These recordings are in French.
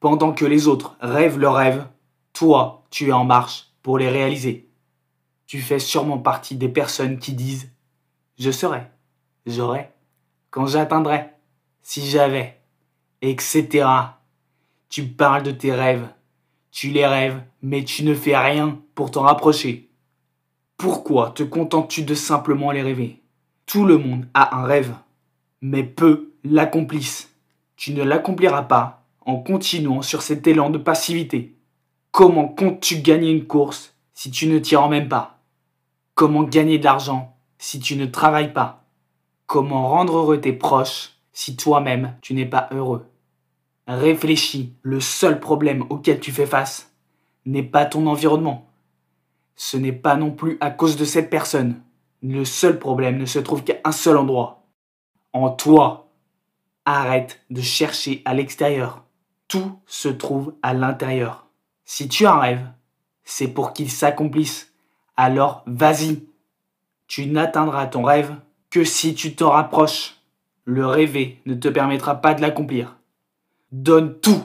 Pendant que les autres rêvent leurs rêves, toi, tu es en marche pour les réaliser. Tu fais sûrement partie des personnes qui disent ⁇ Je serai, j'aurai, quand j'atteindrai, si j'avais, etc. Tu parles de tes rêves, tu les rêves, mais tu ne fais rien pour t'en rapprocher. Pourquoi te contentes-tu de simplement les rêver? Tout le monde a un rêve, mais peu l'accomplissent. Tu ne l'accompliras pas en continuant sur cet élan de passivité. Comment comptes-tu gagner une course si tu ne t'y rends même pas? Comment gagner de l'argent si tu ne travailles pas? Comment rendre heureux tes proches si toi-même tu n'es pas heureux? Réfléchis, le seul problème auquel tu fais face n'est pas ton environnement. Ce n'est pas non plus à cause de cette personne. Le seul problème ne se trouve qu'à un seul endroit. En toi. Arrête de chercher à l'extérieur. Tout se trouve à l'intérieur. Si tu as un rêve, c'est pour qu'il s'accomplisse. Alors vas-y. Tu n'atteindras ton rêve que si tu t'en rapproches. Le rêver ne te permettra pas de l'accomplir. Donne tout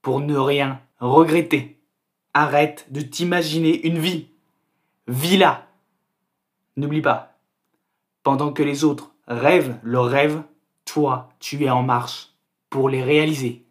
pour ne rien regretter. Arrête de t'imaginer une vie. Vis-la. N'oublie pas, pendant que les autres rêvent leurs rêves, toi, tu es en marche pour les réaliser.